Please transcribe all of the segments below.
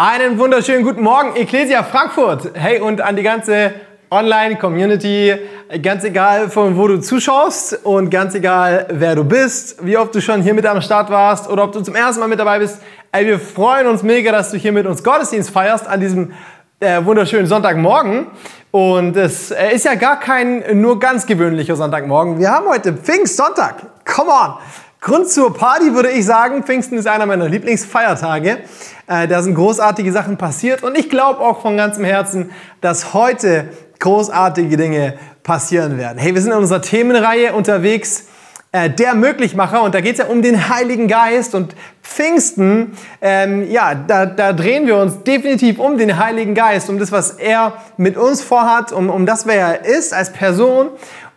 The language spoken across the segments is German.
Einen wunderschönen guten Morgen, Ecclesia Frankfurt. Hey, und an die ganze Online-Community, ganz egal von wo du zuschaust und ganz egal wer du bist, wie oft du schon hier mit am Start warst oder ob du zum ersten Mal mit dabei bist. Ey, wir freuen uns mega, dass du hier mit uns Gottesdienst feierst an diesem äh, wunderschönen Sonntagmorgen. Und es äh, ist ja gar kein nur ganz gewöhnlicher Sonntagmorgen. Wir haben heute Pfingstsonntag. Come on! Grund zur Party würde ich sagen, Pfingsten ist einer meiner Lieblingsfeiertage. Äh, da sind großartige Sachen passiert und ich glaube auch von ganzem Herzen, dass heute großartige Dinge passieren werden. Hey, wir sind in unserer Themenreihe unterwegs, äh, der Möglichmacher und da geht es ja um den Heiligen Geist und Pfingsten, ähm, ja, da, da drehen wir uns definitiv um den Heiligen Geist, um das, was er mit uns vorhat, um, um das, wer er ist als Person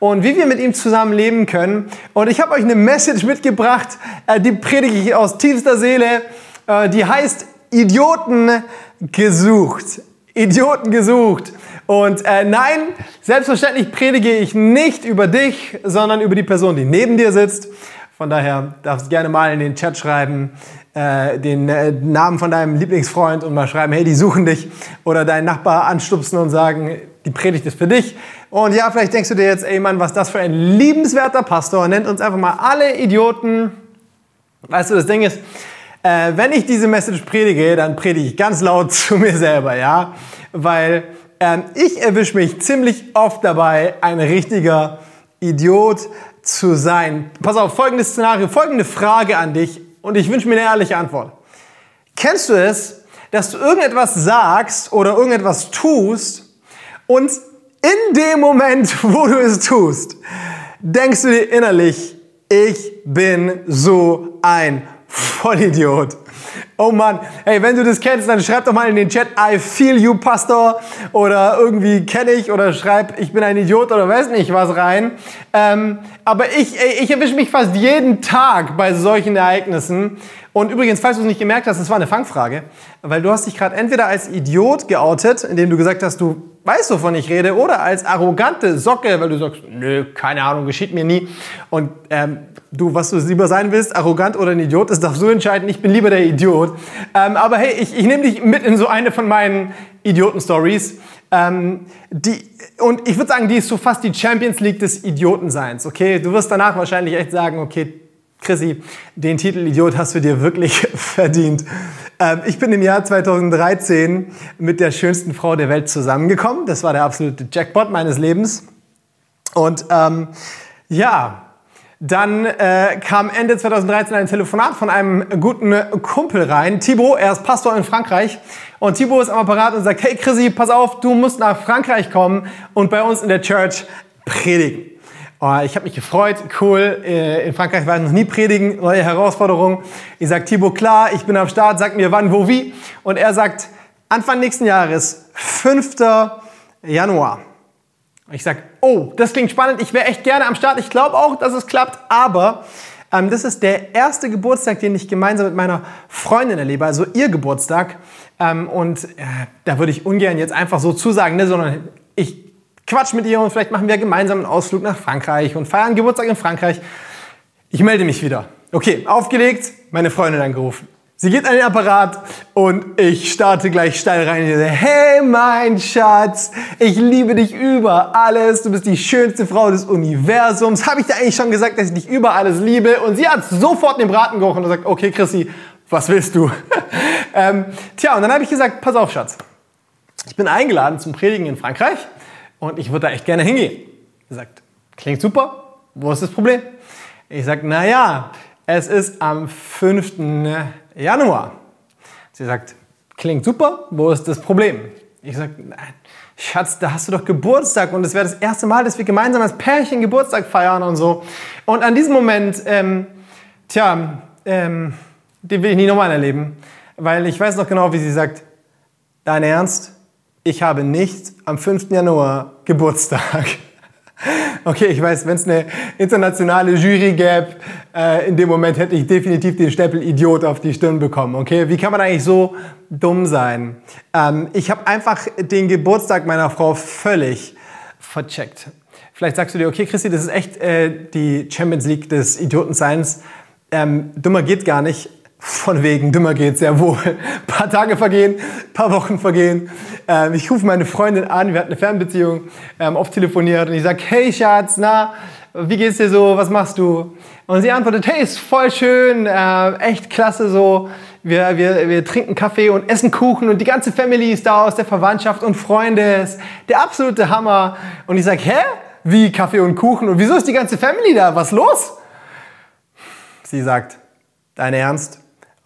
und wie wir mit ihm zusammen leben können. Und ich habe euch eine Message mitgebracht, äh, die predige ich aus tiefster Seele. Äh, die heißt Idioten gesucht. Idioten gesucht. Und äh, nein, selbstverständlich predige ich nicht über dich, sondern über die Person, die neben dir sitzt. Von daher darfst du gerne mal in den Chat schreiben, äh, den äh, Namen von deinem Lieblingsfreund und mal schreiben, hey, die suchen dich. Oder deinen Nachbar anstupsen und sagen, die Predigt ist für dich. Und ja, vielleicht denkst du dir jetzt, ey Mann, was das für ein liebenswerter Pastor, nennt uns einfach mal alle Idioten. Weißt du, das Ding ist, äh, wenn ich diese Message predige, dann predige ich ganz laut zu mir selber, ja, weil ähm, ich erwische mich ziemlich oft dabei, ein richtiger Idiot zu sein. Pass auf, folgendes Szenario, folgende Frage an dich und ich wünsche mir eine ehrliche Antwort. Kennst du es, dass du irgendetwas sagst oder irgendetwas tust und in dem Moment, wo du es tust, denkst du dir innerlich, ich bin so ein Vollidiot. Oh Mann, hey, wenn du das kennst, dann schreib doch mal in den Chat, I feel you, Pastor, oder irgendwie kenne ich, oder schreib, ich bin ein Idiot, oder weiß nicht was rein. Ähm, aber ich, ich erwische mich fast jeden Tag bei solchen Ereignissen. Und übrigens, falls du es nicht gemerkt hast, das war eine Fangfrage, weil du hast dich gerade entweder als Idiot geoutet, indem du gesagt hast, du weißt, wovon ich rede, oder als arrogante Socke, weil du sagst, nö, keine Ahnung, geschieht mir nie. Und ähm, du, was du lieber sein willst, arrogant oder ein Idiot, das darfst du entscheiden. Ich bin lieber der Idiot. Ähm, aber hey, ich, ich nehme dich mit in so eine von meinen Idioten-Stories. Ähm, die, und ich würde sagen, die ist so fast die Champions League des Idiotenseins. Okay, du wirst danach wahrscheinlich echt sagen, okay, Chrissy, den Titel Idiot hast du dir wirklich verdient. Ähm, ich bin im Jahr 2013 mit der schönsten Frau der Welt zusammengekommen. Das war der absolute Jackpot meines Lebens. Und ähm, ja, dann äh, kam Ende 2013 ein Telefonat von einem guten Kumpel rein. Thibaut, er ist Pastor in Frankreich. Und Thibaut ist am Apparat und sagt, hey Chrissy, pass auf, du musst nach Frankreich kommen und bei uns in der Church predigen. Oh, ich habe mich gefreut, cool. Äh, in Frankreich war ich noch nie predigen, neue Herausforderung. Ich sage, Thibaut, klar, ich bin am Start, sag mir wann, wo, wie. Und er sagt, Anfang nächsten Jahres, 5. Januar. Ich sage, oh, das klingt spannend, ich wäre echt gerne am Start. Ich glaube auch, dass es klappt, aber ähm, das ist der erste Geburtstag, den ich gemeinsam mit meiner Freundin erlebe, also ihr Geburtstag. Ähm, und äh, da würde ich ungern jetzt einfach so zusagen, ne, sondern ich quatsch mit ihr und vielleicht machen wir gemeinsam einen Ausflug nach Frankreich und feiern Geburtstag in Frankreich. Ich melde mich wieder. Okay, aufgelegt, meine Freundin angerufen. Sie geht an den Apparat und ich starte gleich steil rein. Sage, hey mein Schatz, ich liebe dich über alles. Du bist die schönste Frau des Universums. Habe ich dir eigentlich schon gesagt, dass ich dich über alles liebe? Und sie hat sofort den Braten gerochen und sagt, okay Chrissy, was willst du? ähm, tja, und dann habe ich gesagt, pass auf Schatz. Ich bin eingeladen zum Predigen in Frankreich und ich würde da echt gerne hingehen. Er sagt, klingt super, wo ist das Problem? Ich sage, naja, es ist am 5. Januar. Sie sagt, klingt super, wo ist das Problem? Ich sage, nein, Schatz, da hast du doch Geburtstag und es wäre das erste Mal, dass wir gemeinsam als Pärchen Geburtstag feiern und so. Und an diesem Moment, ähm, tja, ähm, den will ich nie nochmal erleben, weil ich weiß noch genau, wie sie sagt, dein Ernst? ich habe nicht am 5. Januar Geburtstag. Okay, ich weiß, wenn es eine internationale Jury gäbe, äh, in dem Moment hätte ich definitiv den Stempel Idiot auf die Stirn bekommen. Okay, wie kann man eigentlich so dumm sein? Ähm, ich habe einfach den Geburtstag meiner Frau völlig vercheckt. Vielleicht sagst du dir, okay, Christi, das ist echt äh, die Champions League des Idiotenseins. Ähm, dummer geht gar nicht. Von wegen, dümmer geht's sehr wohl. Ein paar Tage vergehen, ein paar Wochen vergehen. Ähm, ich rufe meine Freundin an, wir hatten eine Fernbeziehung, ähm, oft telefoniert und ich sage, hey Schatz, na, wie geht's dir so, was machst du? Und sie antwortet, hey, ist voll schön, äh, echt klasse so. Wir, wir, wir trinken Kaffee und essen Kuchen und die ganze Family ist da aus der Verwandtschaft und Freunde. Ist der absolute Hammer. Und ich sage, hä? Wie Kaffee und Kuchen? Und wieso ist die ganze Family da? Was los? Sie sagt, dein Ernst?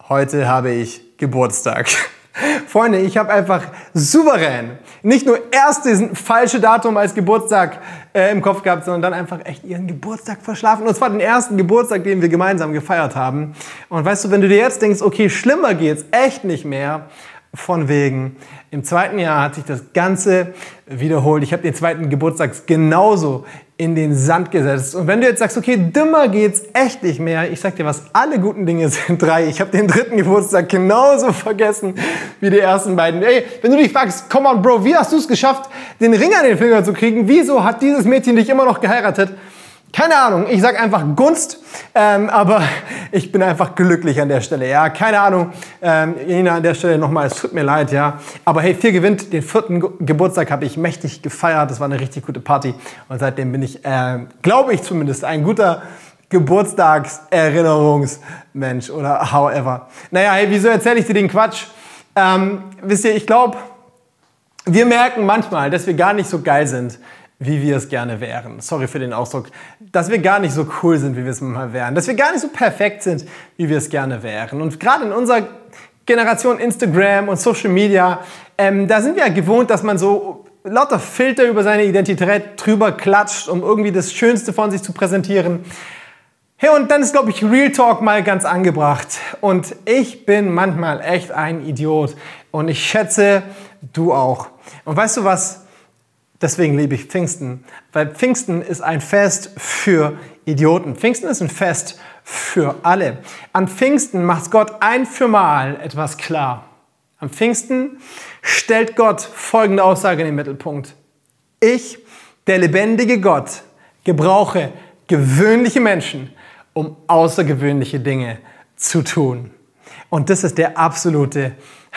Heute habe ich Geburtstag. Freunde, ich habe einfach souverän nicht nur erst diesen falsche Datum als Geburtstag äh, im Kopf gehabt, sondern dann einfach echt ihren Geburtstag verschlafen. Und zwar den ersten Geburtstag, den wir gemeinsam gefeiert haben. Und weißt du, wenn du dir jetzt denkst, okay, schlimmer geht's echt nicht mehr, von wegen, im zweiten Jahr hat sich das Ganze wiederholt. Ich habe den zweiten Geburtstag genauso in den Sand gesetzt. Und wenn du jetzt sagst, okay, dümmer geht's echt nicht mehr, ich sag dir was, alle guten Dinge sind drei. Ich habe den dritten Geburtstag genauso vergessen wie die ersten beiden. Ey, wenn du dich fragst, come on, Bro, wie hast du es geschafft, den Ring an den Finger zu kriegen? Wieso hat dieses Mädchen dich immer noch geheiratet? Keine Ahnung, ich sag einfach Gunst, ähm, aber ich bin einfach glücklich an der Stelle. Ja, keine Ahnung, ähm, Jena an der Stelle nochmal, es tut mir leid, ja. Aber hey, vier gewinnt, den vierten Geburtstag habe ich mächtig gefeiert, das war eine richtig gute Party und seitdem bin ich, äh, glaube ich zumindest, ein guter Geburtstagserinnerungsmensch oder however. Naja, hey, wieso erzähle ich dir den Quatsch? Ähm, wisst ihr, ich glaube, wir merken manchmal, dass wir gar nicht so geil sind, wie wir es gerne wären. Sorry für den Ausdruck. Dass wir gar nicht so cool sind, wie wir es mal wären. Dass wir gar nicht so perfekt sind, wie wir es gerne wären. Und gerade in unserer Generation Instagram und Social Media, ähm, da sind wir ja gewohnt, dass man so lauter Filter über seine Identität drüber klatscht, um irgendwie das Schönste von sich zu präsentieren. Hey, und dann ist, glaube ich, Real Talk mal ganz angebracht. Und ich bin manchmal echt ein Idiot. Und ich schätze, du auch. Und weißt du was? Deswegen liebe ich Pfingsten, weil Pfingsten ist ein Fest für Idioten. Pfingsten ist ein Fest für alle. An Pfingsten macht Gott ein für mal etwas klar. Am Pfingsten stellt Gott folgende Aussage in den Mittelpunkt. Ich, der lebendige Gott, gebrauche gewöhnliche Menschen, um außergewöhnliche Dinge zu tun. Und das ist der absolute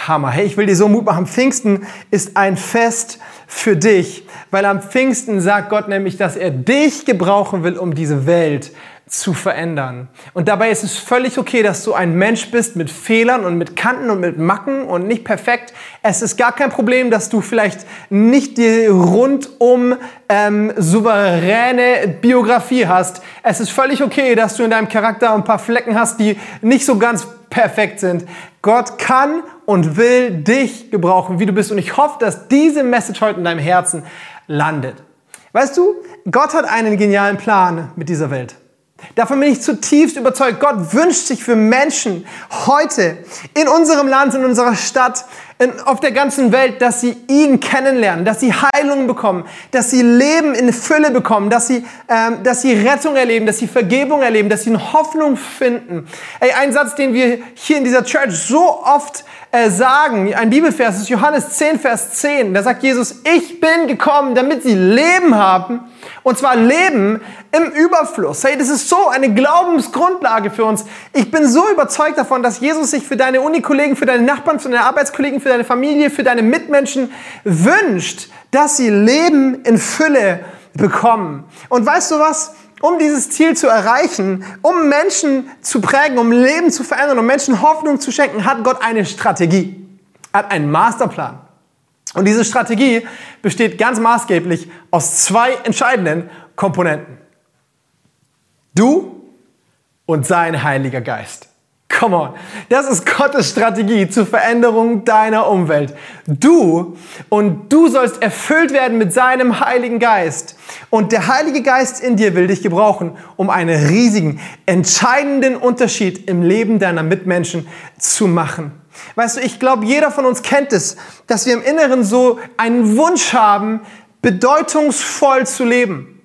Hammer. Hey, ich will dir so Mut machen. Pfingsten ist ein Fest für dich, weil am Pfingsten sagt Gott nämlich, dass er dich gebrauchen will, um diese Welt zu verändern. Und dabei ist es völlig okay, dass du ein Mensch bist mit Fehlern und mit Kanten und mit Macken und nicht perfekt. Es ist gar kein Problem, dass du vielleicht nicht die rundum ähm, souveräne Biografie hast. Es ist völlig okay, dass du in deinem Charakter ein paar Flecken hast, die nicht so ganz perfekt sind. Gott kann und will dich gebrauchen, wie du bist. Und ich hoffe, dass diese Message heute in deinem Herzen landet. Weißt du, Gott hat einen genialen Plan mit dieser Welt. Davon bin ich zutiefst überzeugt. Gott wünscht sich für Menschen heute in unserem Land, in unserer Stadt, auf der ganzen Welt, dass sie ihn kennenlernen, dass sie Heilung bekommen, dass sie Leben in Fülle bekommen, dass sie, ähm, dass sie Rettung erleben, dass sie Vergebung erleben, dass sie eine Hoffnung finden. Ey, ein Satz, den wir hier in dieser Church so oft äh, sagen, ein Bibelvers ist Johannes 10, Vers 10. Da sagt Jesus, ich bin gekommen, damit sie Leben haben. Und zwar Leben im Überfluss. Hey, das ist so eine Glaubensgrundlage für uns. Ich bin so überzeugt davon, dass Jesus sich für deine Unikollegen, für deine Nachbarn, für deine Arbeitskollegen, für deine Familie, für deine Mitmenschen wünscht, dass sie Leben in Fülle bekommen. Und weißt du was? Um dieses Ziel zu erreichen, um Menschen zu prägen, um Leben zu verändern, um Menschen Hoffnung zu schenken, hat Gott eine Strategie, hat einen Masterplan. Und diese Strategie besteht ganz maßgeblich aus zwei entscheidenden Komponenten. Du und sein Heiliger Geist. Come on. Das ist Gottes Strategie zur Veränderung deiner Umwelt. Du und du sollst erfüllt werden mit seinem Heiligen Geist. Und der Heilige Geist in dir will dich gebrauchen, um einen riesigen, entscheidenden Unterschied im Leben deiner Mitmenschen zu machen. Weißt du, ich glaube, jeder von uns kennt es, dass wir im Inneren so einen Wunsch haben, bedeutungsvoll zu leben.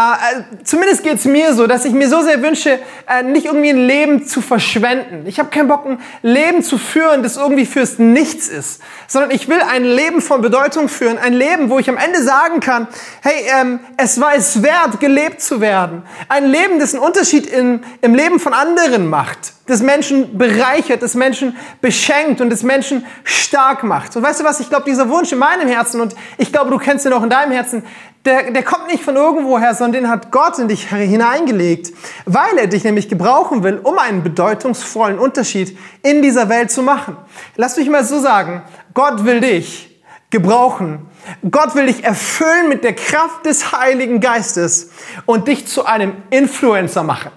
Äh, äh, zumindest geht es mir so, dass ich mir so sehr wünsche, äh, nicht irgendwie ein Leben zu verschwenden. Ich habe keinen Bock, ein Leben zu führen, das irgendwie fürs Nichts ist, sondern ich will ein Leben von Bedeutung führen, ein Leben, wo ich am Ende sagen kann, hey, ähm, es war es wert, gelebt zu werden. Ein Leben, das einen Unterschied in, im Leben von anderen macht das Menschen bereichert, das Menschen beschenkt und das Menschen stark macht. Und weißt du was, ich glaube, dieser Wunsch in meinem Herzen und ich glaube, du kennst ihn auch in deinem Herzen, der, der kommt nicht von irgendwoher, sondern den hat Gott in dich hineingelegt, weil er dich nämlich gebrauchen will, um einen bedeutungsvollen Unterschied in dieser Welt zu machen. Lass mich mal so sagen, Gott will dich gebrauchen. Gott will dich erfüllen mit der Kraft des Heiligen Geistes und dich zu einem Influencer machen.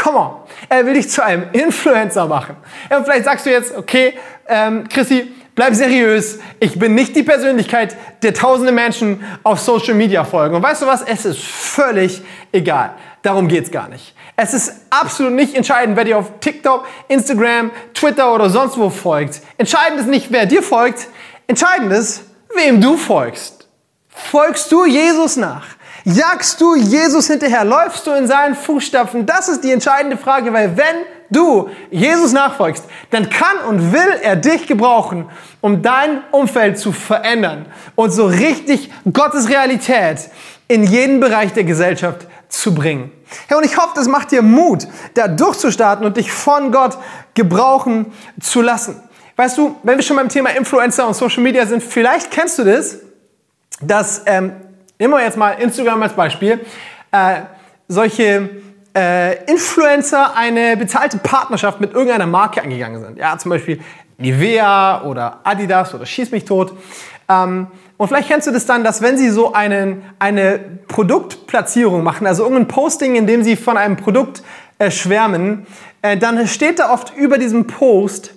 Come on. Er will dich zu einem Influencer machen. Und vielleicht sagst du jetzt, okay, ähm, Chrissy, bleib seriös. Ich bin nicht die Persönlichkeit, der tausende Menschen auf Social Media folgen. Und weißt du was? Es ist völlig egal. Darum geht's gar nicht. Es ist absolut nicht entscheidend, wer dir auf TikTok, Instagram, Twitter oder sonst wo folgt. Entscheidend ist nicht, wer dir folgt. Entscheidend ist, wem du folgst. Folgst du Jesus nach? Jagst du Jesus hinterher? Läufst du in seinen Fußstapfen? Das ist die entscheidende Frage, weil wenn du Jesus nachfolgst, dann kann und will er dich gebrauchen, um dein Umfeld zu verändern und so richtig Gottes Realität in jeden Bereich der Gesellschaft zu bringen. Ja, und ich hoffe, das macht dir Mut, da durchzustarten und dich von Gott gebrauchen zu lassen. Weißt du, wenn wir schon beim Thema Influencer und Social Media sind, vielleicht kennst du das, dass ähm, Nehmen wir jetzt mal Instagram als Beispiel. Äh, solche äh, Influencer eine bezahlte Partnerschaft mit irgendeiner Marke eingegangen sind. Ja, zum Beispiel Nivea oder Adidas oder Schieß mich tot. Ähm, und vielleicht kennst du das dann, dass wenn sie so einen, eine Produktplatzierung machen, also irgendein Posting, in dem sie von einem Produkt äh, schwärmen, äh, dann steht da oft über diesem Post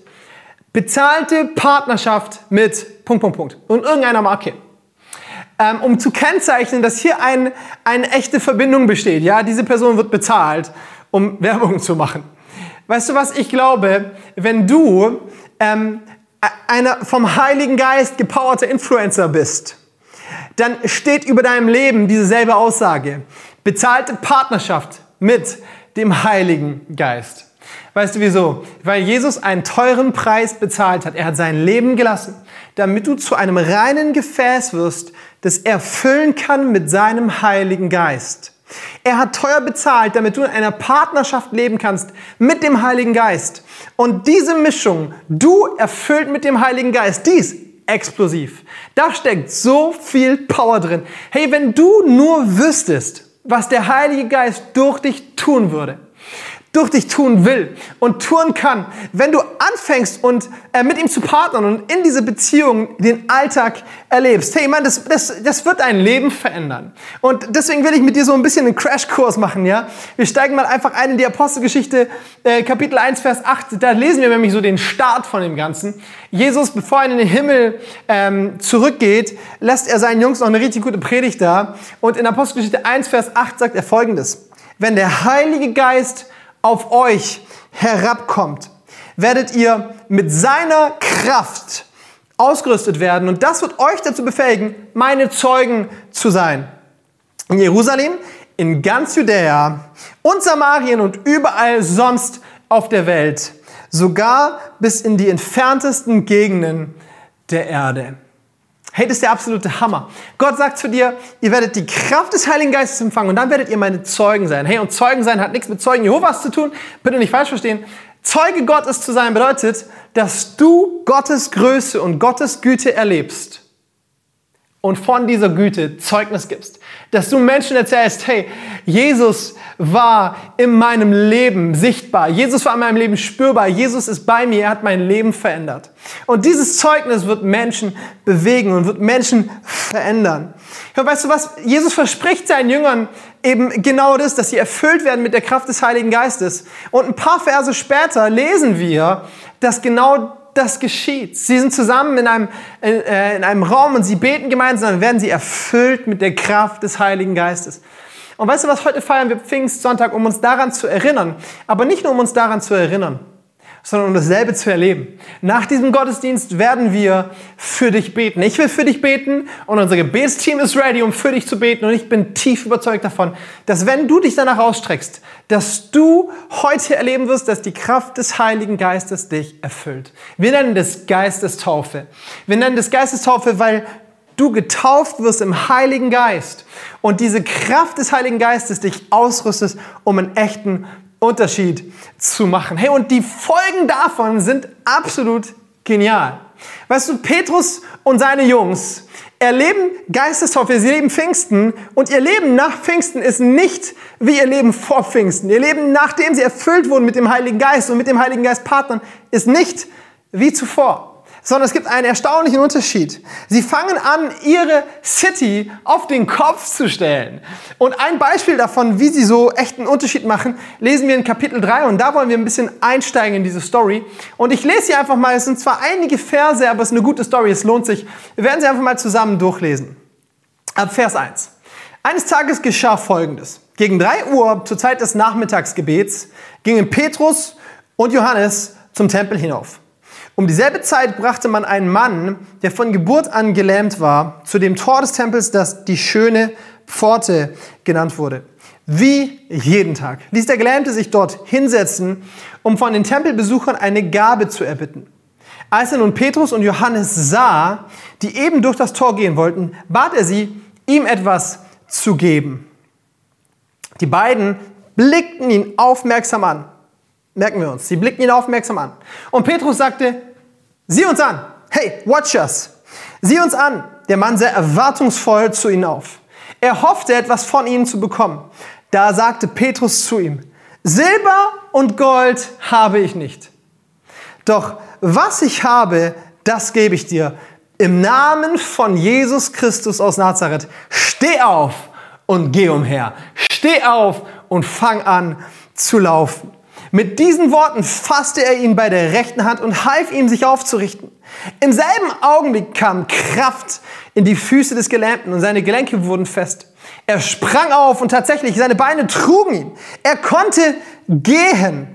bezahlte Partnerschaft mit Punkt, Punkt, Punkt und irgendeiner Marke ähm, um zu kennzeichnen, dass hier ein, eine echte Verbindung besteht. Ja, diese Person wird bezahlt, um Werbung zu machen. Weißt du was? Ich glaube, wenn du ähm, einer vom Heiligen Geist gepowerter Influencer bist, dann steht über deinem Leben dieselbe Aussage. Bezahlte Partnerschaft mit dem Heiligen Geist. Weißt du wieso? Weil Jesus einen teuren Preis bezahlt hat. Er hat sein Leben gelassen, damit du zu einem reinen Gefäß wirst, das er füllen kann mit seinem Heiligen Geist. Er hat teuer bezahlt, damit du in einer Partnerschaft leben kannst mit dem Heiligen Geist. Und diese Mischung, du erfüllt mit dem Heiligen Geist, dies explosiv. Da steckt so viel Power drin. Hey, wenn du nur wüsstest, was der Heilige Geist durch dich tun würde, durch dich tun will und tun kann, wenn du anfängst und äh, mit ihm zu partnern und in diese Beziehung den Alltag erlebst. Hey, Mann, das, das, das wird dein Leben verändern. Und deswegen will ich mit dir so ein bisschen einen Crashkurs machen, ja? Wir steigen mal einfach ein in die Apostelgeschichte, äh, Kapitel 1, Vers 8. Da lesen wir nämlich so den Start von dem Ganzen. Jesus, bevor er in den Himmel ähm, zurückgeht, lässt er seinen Jungs noch eine richtig gute Predigt da. Und in Apostelgeschichte 1, Vers 8 sagt er folgendes. Wenn der Heilige Geist auf euch herabkommt, werdet ihr mit seiner Kraft ausgerüstet werden. Und das wird euch dazu befähigen, meine Zeugen zu sein. In Jerusalem, in ganz Judäa und Samarien und überall sonst auf der Welt. Sogar bis in die entferntesten Gegenden der Erde. Hey, das ist der absolute Hammer. Gott sagt zu dir, ihr werdet die Kraft des Heiligen Geistes empfangen und dann werdet ihr meine Zeugen sein. Hey, und Zeugen sein hat nichts mit Zeugen Jehovas zu tun. Bitte nicht falsch verstehen. Zeuge Gottes zu sein bedeutet, dass du Gottes Größe und Gottes Güte erlebst und von dieser Güte Zeugnis gibst. Dass du Menschen erzählst, hey, Jesus war in meinem Leben sichtbar. Jesus war in meinem Leben spürbar. Jesus ist bei mir. Er hat mein Leben verändert. Und dieses Zeugnis wird Menschen bewegen und wird Menschen verändern. Ja, weißt du was? Jesus verspricht seinen Jüngern eben genau das, dass sie erfüllt werden mit der Kraft des Heiligen Geistes. Und ein paar Verse später lesen wir, dass genau das geschieht. Sie sind zusammen in einem, äh, in einem Raum und sie beten gemeinsam, dann werden sie erfüllt mit der Kraft des Heiligen Geistes. Und weißt du was, heute feiern wir Pfingstsonntag, um uns daran zu erinnern. Aber nicht nur um uns daran zu erinnern, sondern um dasselbe zu erleben. Nach diesem Gottesdienst werden wir für dich beten. Ich will für dich beten und unser Gebetsteam ist ready, um für dich zu beten. Und ich bin tief überzeugt davon, dass wenn du dich danach ausstreckst, dass du heute erleben wirst, dass die Kraft des Heiligen Geistes dich erfüllt. Wir nennen das Geistestaufe. Wir nennen das Geistestaufe, weil du getauft wirst im Heiligen Geist und diese Kraft des Heiligen Geistes dich ausrüstest, um einen echten Unterschied zu machen. Hey, und die Folgen davon sind absolut genial. Weißt du, Petrus und seine Jungs erleben Geistestaufe, sie leben Pfingsten und ihr Leben nach Pfingsten ist nicht wie ihr Leben vor Pfingsten. Ihr Leben, nachdem sie erfüllt wurden mit dem Heiligen Geist und mit dem Heiligen Geist Partnern, ist nicht wie zuvor sondern es gibt einen erstaunlichen Unterschied. Sie fangen an, ihre City auf den Kopf zu stellen. Und ein Beispiel davon, wie sie so echt einen Unterschied machen, lesen wir in Kapitel 3 und da wollen wir ein bisschen einsteigen in diese Story. Und ich lese sie einfach mal, es sind zwar einige Verse, aber es ist eine gute Story, es lohnt sich. Wir werden sie einfach mal zusammen durchlesen. Ab Vers 1. Eines Tages geschah Folgendes. Gegen 3 Uhr zur Zeit des Nachmittagsgebets gingen Petrus und Johannes zum Tempel hinauf. Um dieselbe Zeit brachte man einen Mann, der von Geburt an gelähmt war, zu dem Tor des Tempels, das die schöne Pforte genannt wurde. Wie jeden Tag ließ der Gelähmte sich dort hinsetzen, um von den Tempelbesuchern eine Gabe zu erbitten. Als er nun Petrus und Johannes sah, die eben durch das Tor gehen wollten, bat er sie, ihm etwas zu geben. Die beiden blickten ihn aufmerksam an. Merken wir uns. Sie blickten ihn aufmerksam an. Und Petrus sagte, sieh uns an. Hey, watch us. Sieh uns an. Der Mann sah erwartungsvoll zu ihnen auf. Er hoffte, etwas von ihnen zu bekommen. Da sagte Petrus zu ihm, Silber und Gold habe ich nicht. Doch was ich habe, das gebe ich dir. Im Namen von Jesus Christus aus Nazareth, steh auf und geh umher. Steh auf und fang an zu laufen. Mit diesen Worten fasste er ihn bei der rechten Hand und half ihm, sich aufzurichten. Im selben Augenblick kam Kraft in die Füße des Gelähmten und seine Gelenke wurden fest. Er sprang auf und tatsächlich, seine Beine trugen ihn. Er konnte gehen.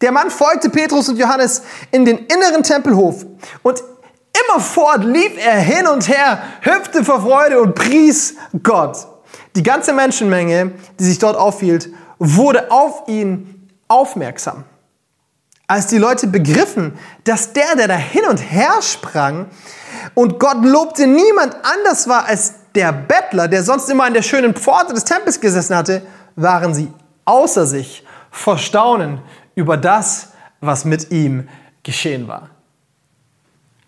Der Mann folgte Petrus und Johannes in den inneren Tempelhof und immerfort lief er hin und her, hüpfte vor Freude und pries Gott. Die ganze Menschenmenge, die sich dort aufhielt, wurde auf ihn aufmerksam. Als die Leute begriffen, dass der, der da hin und her sprang und Gott lobte, niemand anders war als der Bettler, der sonst immer an der schönen Pforte des Tempels gesessen hatte, waren sie außer sich vor Staunen über das, was mit ihm geschehen war.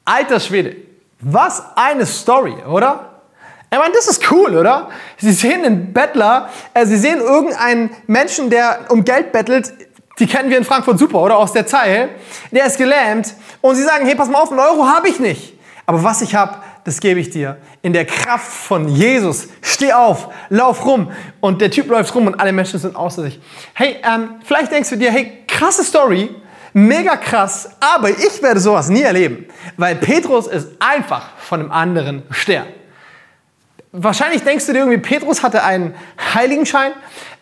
Alter Schwede, was eine Story, oder? Ich meine, das ist cool, oder? Sie sehen einen Bettler, äh, Sie sehen irgendeinen Menschen, der um Geld bettelt, die kennen wir in Frankfurt super, oder? Aus der Zeile. Der ist gelähmt und sie sagen, hey, pass mal auf, einen Euro habe ich nicht. Aber was ich habe, das gebe ich dir. In der Kraft von Jesus. Steh auf, lauf rum. Und der Typ läuft rum und alle Menschen sind außer sich. Hey, ähm, vielleicht denkst du dir, hey, krasse Story, mega krass, aber ich werde sowas nie erleben. Weil Petrus ist einfach von einem anderen Stern. Wahrscheinlich denkst du dir irgendwie, Petrus hatte einen Heiligenschein.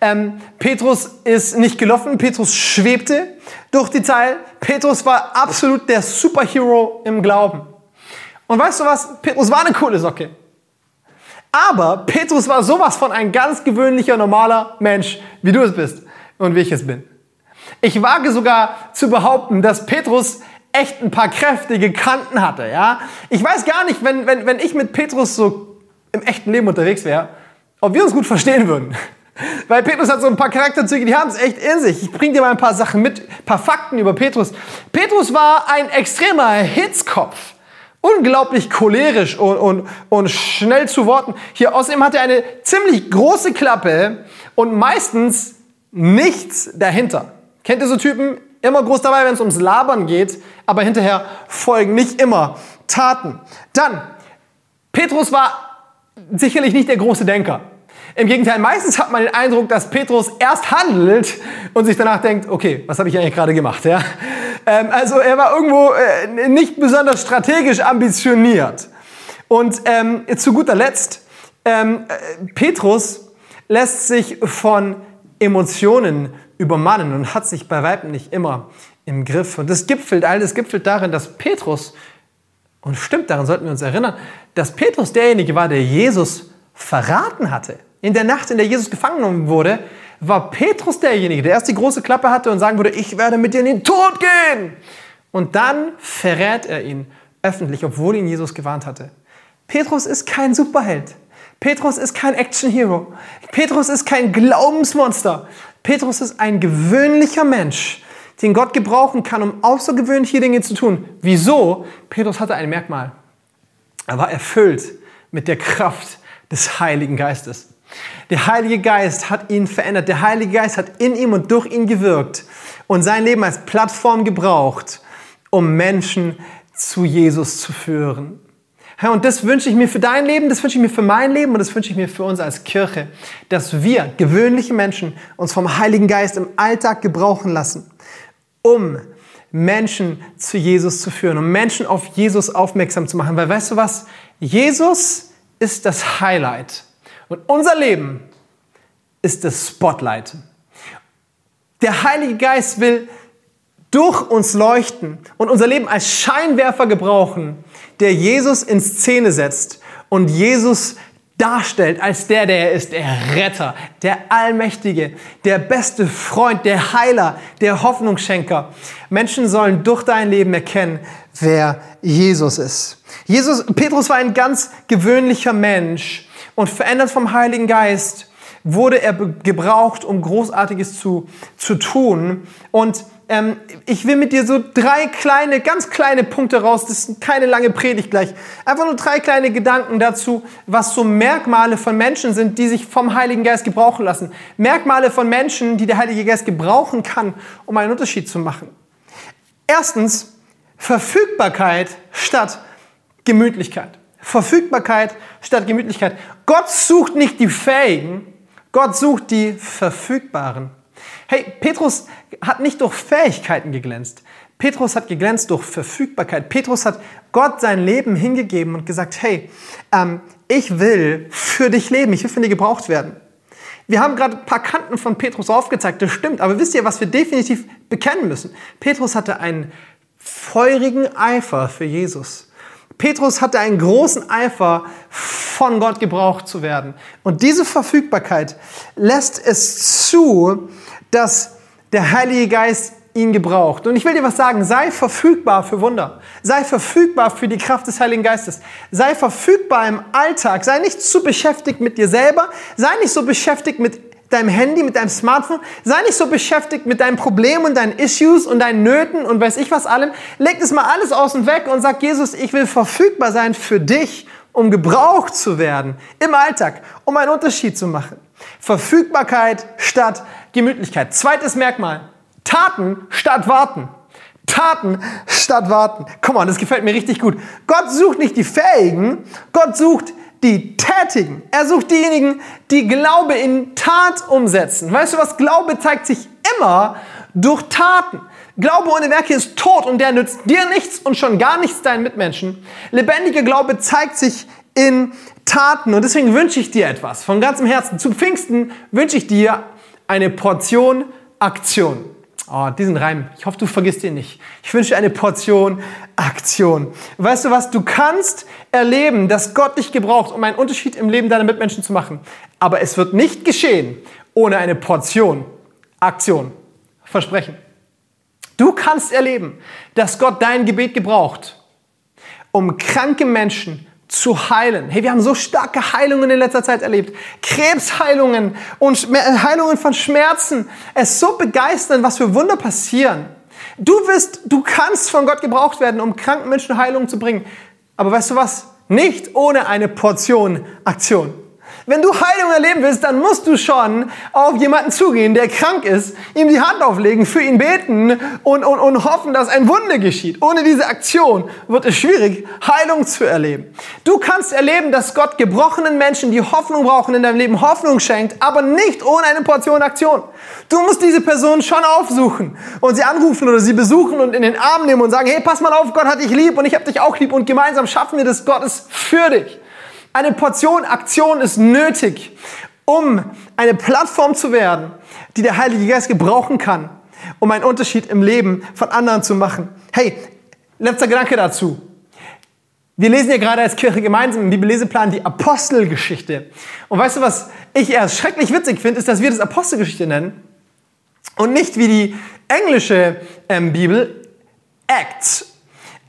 Ähm, Petrus ist nicht gelaufen, Petrus schwebte durch die Zeit. Petrus war absolut der Superhero im Glauben. Und weißt du was? Petrus war eine coole Socke. Aber Petrus war sowas von ein ganz gewöhnlicher, normaler Mensch, wie du es bist und wie ich es bin. Ich wage sogar zu behaupten, dass Petrus echt ein paar kräftige Kanten hatte. Ja? Ich weiß gar nicht, wenn, wenn, wenn ich mit Petrus so im echten Leben unterwegs wäre, ob wir uns gut verstehen würden. Weil Petrus hat so ein paar Charakterzüge, die haben es echt in sich. Ich bringe dir mal ein paar Sachen mit, ein paar Fakten über Petrus. Petrus war ein extremer Hitzkopf. Unglaublich cholerisch und, und, und schnell zu Worten. Hier außerdem hat er eine ziemlich große Klappe und meistens nichts dahinter. Kennt ihr so Typen? Immer groß dabei, wenn es ums Labern geht, aber hinterher folgen nicht immer Taten. Dann, Petrus war sicherlich nicht der große Denker. Im Gegenteil, meistens hat man den Eindruck, dass Petrus erst handelt und sich danach denkt, okay, was habe ich eigentlich gerade gemacht? Ja? Ähm, also er war irgendwo äh, nicht besonders strategisch ambitioniert. Und ähm, zu guter Letzt, ähm, äh, Petrus lässt sich von Emotionen übermannen und hat sich bei Weitem nicht immer im Griff. Und das gipfelt, all das gipfelt darin, dass Petrus und stimmt, daran sollten wir uns erinnern, dass Petrus derjenige war, der Jesus verraten hatte. In der Nacht, in der Jesus gefangen genommen wurde, war Petrus derjenige, der erst die große Klappe hatte und sagen würde, ich werde mit dir in den Tod gehen. Und dann verrät er ihn öffentlich, obwohl ihn Jesus gewarnt hatte. Petrus ist kein Superheld. Petrus ist kein Action-Hero. Petrus ist kein Glaubensmonster. Petrus ist ein gewöhnlicher Mensch, den Gott gebrauchen kann, um außergewöhnliche Dinge zu tun. Wieso? Petrus hatte ein Merkmal. Er war erfüllt mit der Kraft des Heiligen Geistes. Der Heilige Geist hat ihn verändert. Der Heilige Geist hat in ihm und durch ihn gewirkt und sein Leben als Plattform gebraucht, um Menschen zu Jesus zu führen. und das wünsche ich mir für dein Leben, das wünsche ich mir für mein Leben und das wünsche ich mir für uns als Kirche, dass wir, gewöhnliche Menschen, uns vom Heiligen Geist im Alltag gebrauchen lassen, um Menschen zu Jesus zu führen, um Menschen auf Jesus aufmerksam zu machen. Weil weißt du was? Jesus ist das Highlight und unser Leben ist das Spotlight. Der Heilige Geist will durch uns leuchten und unser Leben als Scheinwerfer gebrauchen, der Jesus in Szene setzt und Jesus darstellt als der, der er ist, der Retter, der Allmächtige, der beste Freund, der Heiler, der Hoffnungsschenker. Menschen sollen durch dein Leben erkennen, wer Jesus ist. Jesus, Petrus war ein ganz gewöhnlicher Mensch und verändert vom Heiligen Geist wurde er gebraucht, um Großartiges zu, zu tun. Und ähm, ich will mit dir so drei kleine, ganz kleine Punkte raus. Das ist keine lange Predigt gleich. Einfach nur drei kleine Gedanken dazu, was so Merkmale von Menschen sind, die sich vom Heiligen Geist gebrauchen lassen. Merkmale von Menschen, die der Heilige Geist gebrauchen kann, um einen Unterschied zu machen. Erstens, Verfügbarkeit statt Gemütlichkeit. Verfügbarkeit statt Gemütlichkeit. Gott sucht nicht die Fähigen, Gott sucht die Verfügbaren. Hey, Petrus hat nicht durch Fähigkeiten geglänzt. Petrus hat geglänzt durch Verfügbarkeit. Petrus hat Gott sein Leben hingegeben und gesagt, hey, ähm, ich will für dich leben, ich will von dir gebraucht werden. Wir haben gerade ein paar Kanten von Petrus aufgezeigt, das stimmt, aber wisst ihr, was wir definitiv bekennen müssen? Petrus hatte einen feurigen Eifer für Jesus. Petrus hatte einen großen Eifer, von Gott gebraucht zu werden. Und diese Verfügbarkeit lässt es zu, dass der Heilige Geist ihn gebraucht. Und ich will dir was sagen, sei verfügbar für Wunder. Sei verfügbar für die Kraft des Heiligen Geistes. Sei verfügbar im Alltag. Sei nicht zu beschäftigt mit dir selber. Sei nicht so beschäftigt mit deinem Handy, mit deinem Smartphone. Sei nicht so beschäftigt mit deinen Problemen und deinen Issues und deinen Nöten und weiß ich was allem. Leg das mal alles außen weg und sag, Jesus, ich will verfügbar sein für dich, um gebraucht zu werden im Alltag, um einen Unterschied zu machen. Verfügbarkeit statt Gemütlichkeit. Zweites Merkmal. Taten statt Warten. Taten statt Warten. Komm on, das gefällt mir richtig gut. Gott sucht nicht die Fähigen, Gott sucht die Tätigen. Er sucht diejenigen, die Glaube in Tat umsetzen. Weißt du was? Glaube zeigt sich immer durch Taten. Glaube ohne Werke ist tot und der nützt dir nichts und schon gar nichts deinen Mitmenschen. Lebendiger Glaube zeigt sich in Taten und deswegen wünsche ich dir etwas von ganzem Herzen. Zu Pfingsten wünsche ich dir eine Portion Aktion. Oh, diesen Reim, ich hoffe, du vergisst ihn nicht. Ich wünsche eine Portion Aktion. Weißt du was? Du kannst erleben, dass Gott dich gebraucht, um einen Unterschied im Leben deiner Mitmenschen zu machen. Aber es wird nicht geschehen ohne eine Portion Aktion. Versprechen. Du kannst erleben, dass Gott dein Gebet gebraucht, um kranke Menschen zu heilen. Hey, wir haben so starke Heilungen in letzter Zeit erlebt. Krebsheilungen und Heilungen von Schmerzen. Es ist so begeisternd, was für Wunder passieren. Du wirst, du kannst von Gott gebraucht werden, um kranken Menschen Heilung zu bringen. Aber weißt du was? Nicht ohne eine Portion Aktion. Wenn du Heilung erleben willst, dann musst du schon auf jemanden zugehen, der krank ist, ihm die Hand auflegen, für ihn beten und, und, und hoffen, dass ein Wunder geschieht. Ohne diese Aktion wird es schwierig, Heilung zu erleben. Du kannst erleben, dass Gott gebrochenen Menschen, die Hoffnung brauchen in deinem Leben, Hoffnung schenkt, aber nicht ohne eine Portion Aktion. Du musst diese Person schon aufsuchen und sie anrufen oder sie besuchen und in den Arm nehmen und sagen, hey, pass mal auf, Gott hat dich lieb und ich habe dich auch lieb und gemeinsam schaffen wir das Gottes für dich. Eine Portion Aktion ist nötig, um eine Plattform zu werden, die der Heilige Geist gebrauchen kann, um einen Unterschied im Leben von anderen zu machen. Hey, letzter Gedanke dazu. Wir lesen ja gerade als Kirche gemeinsam im Bibelleseplan die Apostelgeschichte. Und weißt du, was ich erst schrecklich witzig finde, ist, dass wir das Apostelgeschichte nennen und nicht wie die englische ähm, Bibel Acts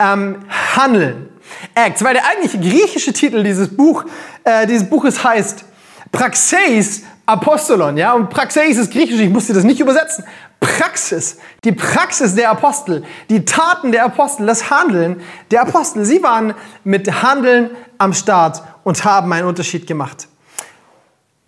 ähm, Handeln. Acts, weil der eigentliche griechische Titel dieses, Buch, äh, dieses Buches heißt Praxeis Apostolon. Ja? Und Praxeis ist griechisch, ich musste das nicht übersetzen. Praxis, die Praxis der Apostel, die Taten der Apostel, das Handeln der Apostel. Sie waren mit Handeln am Start und haben einen Unterschied gemacht.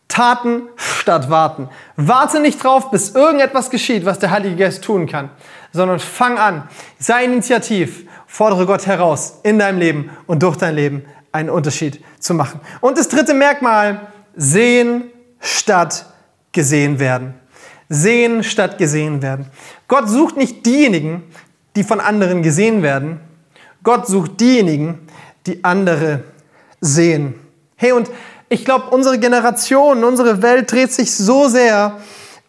Taten statt warten. Warte nicht drauf, bis irgendetwas geschieht, was der Heilige Geist tun kann, sondern fang an. Sei initiativ. Fordere Gott heraus in deinem Leben und durch dein Leben einen Unterschied zu machen. Und das dritte Merkmal, sehen statt gesehen werden. Sehen statt gesehen werden. Gott sucht nicht diejenigen, die von anderen gesehen werden. Gott sucht diejenigen, die andere sehen. Hey, und ich glaube, unsere Generation, unsere Welt dreht sich so sehr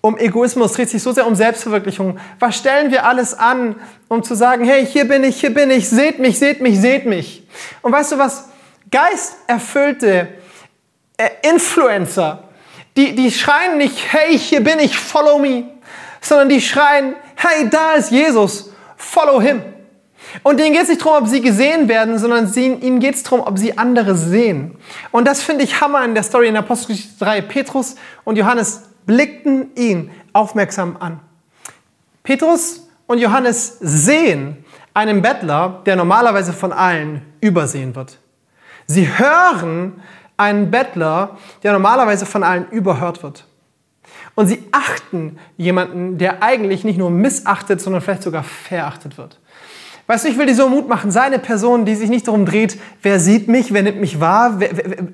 um Egoismus, dreht sich so sehr um Selbstverwirklichung. Was stellen wir alles an, um zu sagen, hey, hier bin ich, hier bin ich, seht mich, seht mich, seht mich. Und weißt du was? Geisterfüllte äh, Influencer, die, die schreien nicht, hey, hier bin ich, follow me, sondern die schreien, hey, da ist Jesus, follow him. Und denen geht es nicht darum, ob sie gesehen werden, sondern sie, ihnen geht es darum, ob sie andere sehen. Und das finde ich Hammer in der Story in Apostelgeschichte 3. Petrus und Johannes blickten ihn aufmerksam an. Petrus und Johannes sehen einen Bettler, der normalerweise von allen übersehen wird. Sie hören einen Bettler, der normalerweise von allen überhört wird. Und sie achten jemanden, der eigentlich nicht nur missachtet, sondern vielleicht sogar verachtet wird. Weißt du, ich will dir so Mut machen, sei eine Person, die sich nicht darum dreht, wer sieht mich, wer nimmt mich wahr, wer, wer,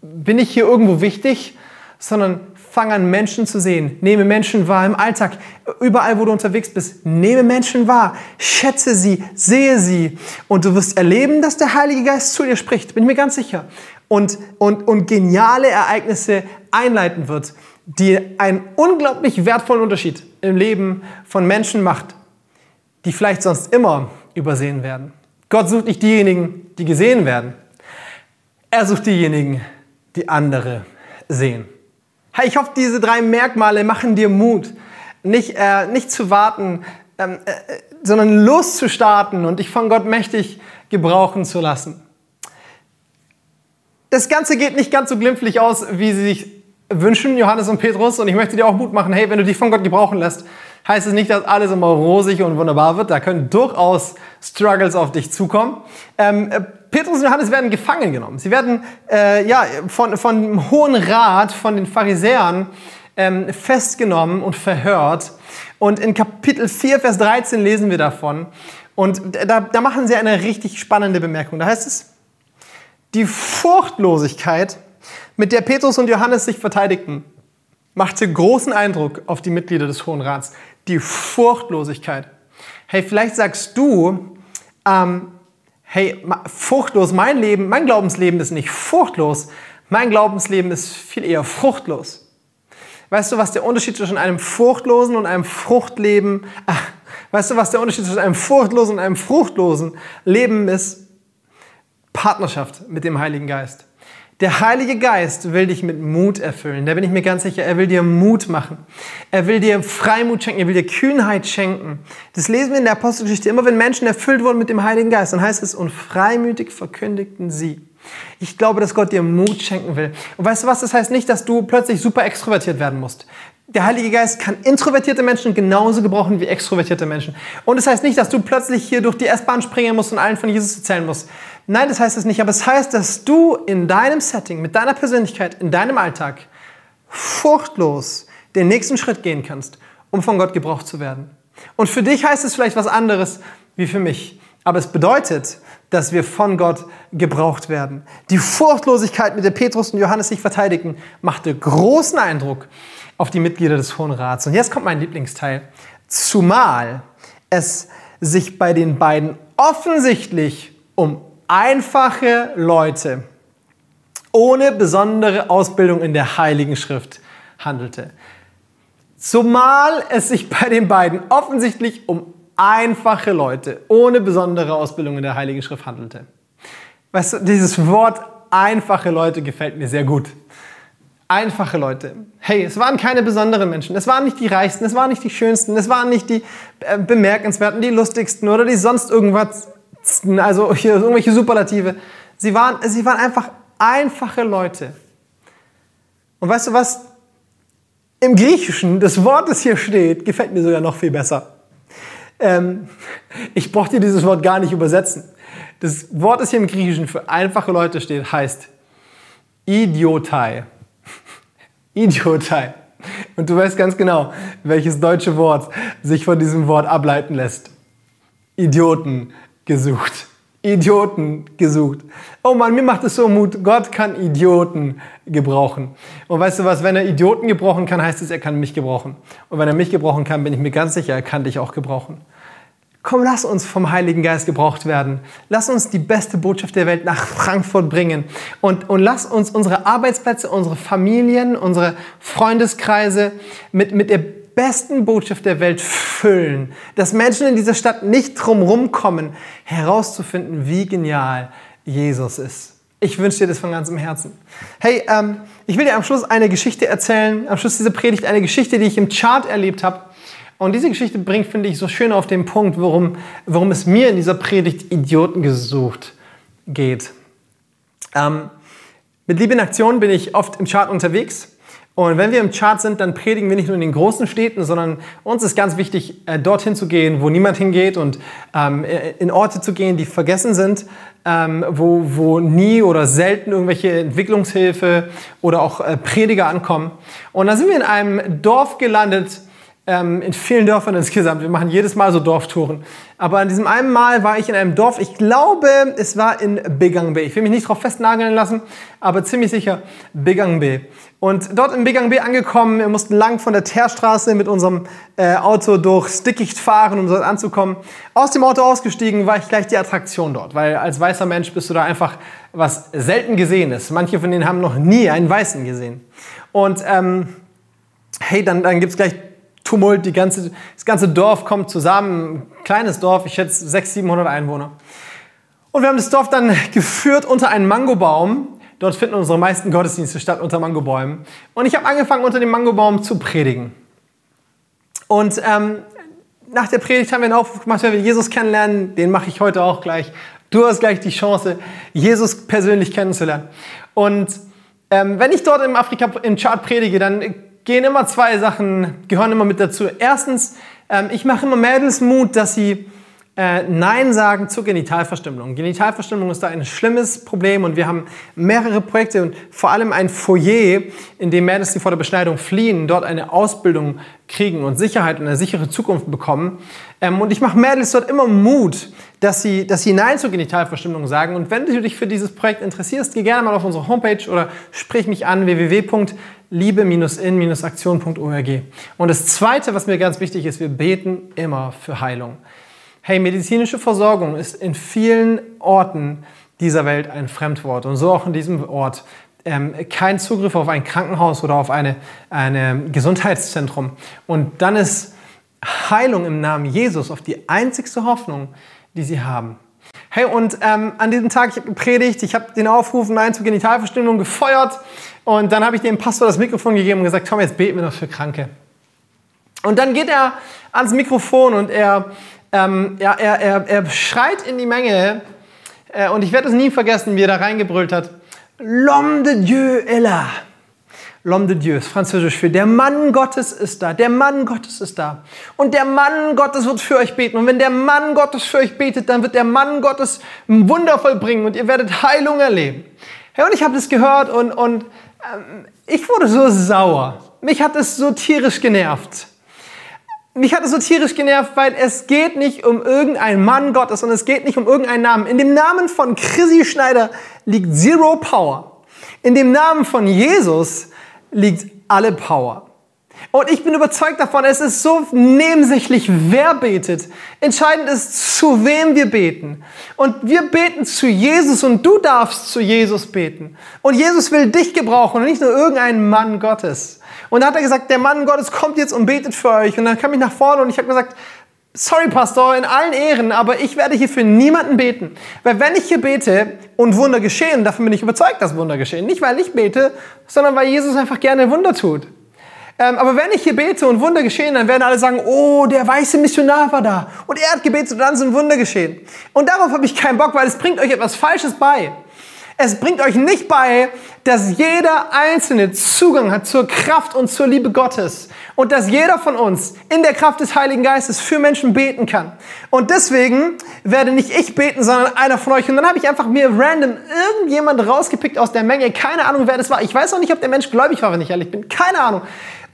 bin ich hier irgendwo wichtig, sondern fang an, Menschen zu sehen. Nehme Menschen wahr im Alltag, überall, wo du unterwegs bist. Nehme Menschen wahr, schätze sie, sehe sie. Und du wirst erleben, dass der Heilige Geist zu dir spricht, bin ich mir ganz sicher. Und, und, und geniale Ereignisse einleiten wird, die einen unglaublich wertvollen Unterschied im Leben von Menschen macht, die vielleicht sonst immer übersehen werden. Gott sucht nicht diejenigen, die gesehen werden. Er sucht diejenigen, die andere sehen. Hey, ich hoffe, diese drei Merkmale machen dir Mut, nicht, äh, nicht zu warten, ähm, äh, sondern loszustarten und dich von Gott mächtig gebrauchen zu lassen. Das Ganze geht nicht ganz so glimpflich aus, wie sie sich wünschen, Johannes und Petrus. Und ich möchte dir auch Mut machen, hey, wenn du dich von Gott gebrauchen lässt, heißt es nicht, dass alles immer rosig und wunderbar wird. Da können durchaus Struggles auf dich zukommen. Ähm, äh, Petrus und Johannes werden gefangen genommen. Sie werden äh, ja, von, von dem Hohen Rat, von den Pharisäern ähm, festgenommen und verhört. Und in Kapitel 4, Vers 13 lesen wir davon. Und da, da machen sie eine richtig spannende Bemerkung. Da heißt es, die Furchtlosigkeit, mit der Petrus und Johannes sich verteidigten, machte großen Eindruck auf die Mitglieder des Hohen Rats die Furchtlosigkeit. Hey, vielleicht sagst du, ähm, hey, furchtlos, mein Leben, mein Glaubensleben ist nicht furchtlos, mein Glaubensleben ist viel eher fruchtlos. Weißt du, was der Unterschied zwischen einem furchtlosen und einem Fruchtleben, ach, weißt du, was der Unterschied zwischen einem furchtlosen und einem fruchtlosen Leben ist? Partnerschaft mit dem Heiligen Geist. Der Heilige Geist will dich mit Mut erfüllen. Da bin ich mir ganz sicher. Er will dir Mut machen. Er will dir Freimut schenken. Er will dir Kühnheit schenken. Das lesen wir in der Apostelgeschichte. Immer wenn Menschen erfüllt wurden mit dem Heiligen Geist, dann heißt es, und freimütig verkündigten sie. Ich glaube, dass Gott dir Mut schenken will. Und weißt du was? Das heißt nicht, dass du plötzlich super extrovertiert werden musst. Der Heilige Geist kann introvertierte Menschen genauso gebrauchen wie extrovertierte Menschen. Und das heißt nicht, dass du plötzlich hier durch die S-Bahn springen musst und allen von Jesus erzählen musst. Nein, das heißt es nicht. Aber es heißt, dass du in deinem Setting, mit deiner Persönlichkeit, in deinem Alltag furchtlos den nächsten Schritt gehen kannst, um von Gott gebraucht zu werden. Und für dich heißt es vielleicht was anderes wie für mich. Aber es bedeutet, dass wir von Gott gebraucht werden. Die Furchtlosigkeit, mit der Petrus und Johannes sich verteidigen, machte großen Eindruck auf die Mitglieder des Hohen Rats. Und jetzt kommt mein Lieblingsteil. Zumal es sich bei den beiden offensichtlich um einfache Leute ohne besondere Ausbildung in der Heiligen Schrift handelte. Zumal es sich bei den beiden offensichtlich um einfache Leute ohne besondere Ausbildung in der Heiligen Schrift handelte. Weißt du, dieses Wort einfache Leute gefällt mir sehr gut. Einfache Leute. Hey, es waren keine besonderen Menschen. Es waren nicht die reichsten, es waren nicht die schönsten, es waren nicht die äh, bemerkenswerten, die lustigsten oder die sonst irgendwas also hier irgendwelche Superlative. Sie waren, sie waren einfach einfache Leute. Und weißt du was? Im Griechischen, das Wort, das hier steht, gefällt mir sogar noch viel besser. Ähm, ich brauche dir dieses Wort gar nicht übersetzen. Das Wort, das hier im Griechischen für einfache Leute steht, heißt Idiotai. Idiotai. Und du weißt ganz genau, welches deutsche Wort sich von diesem Wort ableiten lässt. Idioten gesucht. Idioten gesucht. Oh Mann, mir macht es so Mut. Gott kann Idioten gebrauchen. Und weißt du was, wenn er Idioten gebrauchen kann, heißt es, er kann mich gebrauchen. Und wenn er mich gebrauchen kann, bin ich mir ganz sicher, er kann dich auch gebrauchen. Komm, lass uns vom Heiligen Geist gebraucht werden. Lass uns die beste Botschaft der Welt nach Frankfurt bringen. Und, und lass uns unsere Arbeitsplätze, unsere Familien, unsere Freundeskreise mit, mit der besten Botschaft der Welt füllen. Dass Menschen in dieser Stadt nicht drumherum kommen, herauszufinden, wie genial Jesus ist. Ich wünsche dir das von ganzem Herzen. Hey, ähm, ich will dir am Schluss eine Geschichte erzählen, am Schluss dieser Predigt eine Geschichte, die ich im Chart erlebt habe. Und diese Geschichte bringt, finde ich, so schön auf den Punkt, worum, worum es mir in dieser Predigt Idioten gesucht geht. Ähm, mit Liebe in Aktion bin ich oft im Chart unterwegs. Und wenn wir im Chart sind, dann predigen wir nicht nur in den großen Städten, sondern uns ist ganz wichtig, äh, dorthin zu gehen, wo niemand hingeht und ähm, in Orte zu gehen, die vergessen sind, ähm, wo, wo nie oder selten irgendwelche Entwicklungshilfe oder auch äh, Prediger ankommen. Und dann sind wir in einem Dorf gelandet, ähm, in vielen Dörfern insgesamt. Wir machen jedes Mal so Dorftouren. Aber an diesem einen Mal war ich in einem Dorf, ich glaube, es war in Begangbe. Ich will mich nicht darauf festnageln lassen, aber ziemlich sicher Begangbe. Und dort in Begangbe angekommen, wir mussten lang von der Teerstraße mit unserem äh, Auto durchs Dickicht fahren, um dort anzukommen. Aus dem Auto ausgestiegen, war ich gleich die Attraktion dort, weil als weißer Mensch bist du da einfach was selten Gesehenes. Manche von denen haben noch nie einen Weißen gesehen. Und ähm, hey, dann, dann gibt's gleich Tumult, die ganze, das ganze Dorf kommt zusammen, kleines Dorf, ich schätze 600, 700 Einwohner. Und wir haben das Dorf dann geführt unter einen Mangobaum. Dort finden unsere meisten Gottesdienste statt unter Mangobäumen. Und ich habe angefangen, unter dem Mangobaum zu predigen. Und ähm, nach der Predigt haben wir einen Aufruf gemacht, wir Jesus kennenlernen, den mache ich heute auch gleich. Du hast gleich die Chance, Jesus persönlich kennenzulernen. Und ähm, wenn ich dort im Afrika im Chart predige, dann gehen immer zwei Sachen, gehören immer mit dazu. Erstens, ähm, ich mache immer Mädels Mut, dass sie äh, Nein sagen zur Genitalverstümmelung. Genitalverstümmelung ist da ein schlimmes Problem und wir haben mehrere Projekte und vor allem ein Foyer, in dem Mädels, die vor der Beschneidung fliehen, dort eine Ausbildung kriegen und Sicherheit und eine sichere Zukunft bekommen. Ähm, und ich mache Mädels dort immer Mut, dass sie, dass sie Nein zur Genitalverstümmelung sagen. Und wenn du dich für dieses Projekt interessierst, geh gerne mal auf unsere Homepage oder sprich mich an www.liebe-in-aktion.org. Und das Zweite, was mir ganz wichtig ist, wir beten immer für Heilung. Hey, medizinische Versorgung ist in vielen Orten dieser Welt ein Fremdwort und so auch in diesem Ort. Ähm, kein Zugriff auf ein Krankenhaus oder auf ein eine Gesundheitszentrum. Und dann ist Heilung im Namen Jesus auf die einzigste Hoffnung, die sie haben. Hey, und ähm, an diesem Tag, ich habe gepredigt, ich habe den Aufruf Nein zur Genitalverstümmelung gefeuert und dann habe ich dem Pastor das Mikrofon gegeben und gesagt, komm, jetzt beten wir noch für Kranke. Und dann geht er ans Mikrofon und er, ähm, ja, er, er, er schreit in die Menge äh, und ich werde es nie vergessen, wie er da reingebrüllt hat, L'homme de Dieu est là. L'homme de Dieu ist französisch für der Mann Gottes ist da. Der Mann Gottes ist da. Und der Mann Gottes wird für euch beten. Und wenn der Mann Gottes für euch betet, dann wird der Mann Gottes ein Wunder vollbringen und ihr werdet Heilung erleben. Hey, und ich habe das gehört und, und ich wurde so sauer. Mich hat es so tierisch genervt. Mich hat es so tierisch genervt, weil es geht nicht um irgendeinen Mann Gottes und es geht nicht um irgendeinen Namen. In dem Namen von Chrissy Schneider liegt Zero Power. In dem Namen von Jesus liegt alle Power. Und ich bin überzeugt davon, es ist so nebensächlich, wer betet. Entscheidend ist, zu wem wir beten. Und wir beten zu Jesus und du darfst zu Jesus beten. Und Jesus will dich gebrauchen und nicht nur irgendeinen Mann Gottes. Und da hat er gesagt, der Mann Gottes kommt jetzt und betet für euch. Und dann kam ich nach vorne und ich habe gesagt, sorry Pastor, in allen Ehren, aber ich werde hier für niemanden beten. Weil wenn ich hier bete und Wunder geschehen, davon bin ich überzeugt, dass Wunder geschehen. Nicht, weil ich bete, sondern weil Jesus einfach gerne Wunder tut. Ähm, aber wenn ich hier bete und Wunder geschehen, dann werden alle sagen, oh, der weiße Missionar war da. Und er hat gebetet und dann sind Wunder geschehen. Und darauf habe ich keinen Bock, weil es bringt euch etwas Falsches bei. Es bringt euch nicht bei, dass jeder Einzelne Zugang hat zur Kraft und zur Liebe Gottes und dass jeder von uns in der Kraft des Heiligen Geistes für Menschen beten kann. Und deswegen werde nicht ich beten, sondern einer von euch. Und dann habe ich einfach mir random irgendjemand rausgepickt aus der Menge. Keine Ahnung, wer das war. Ich weiß auch nicht, ob der Mensch gläubig war, wenn ich ehrlich bin. Keine Ahnung.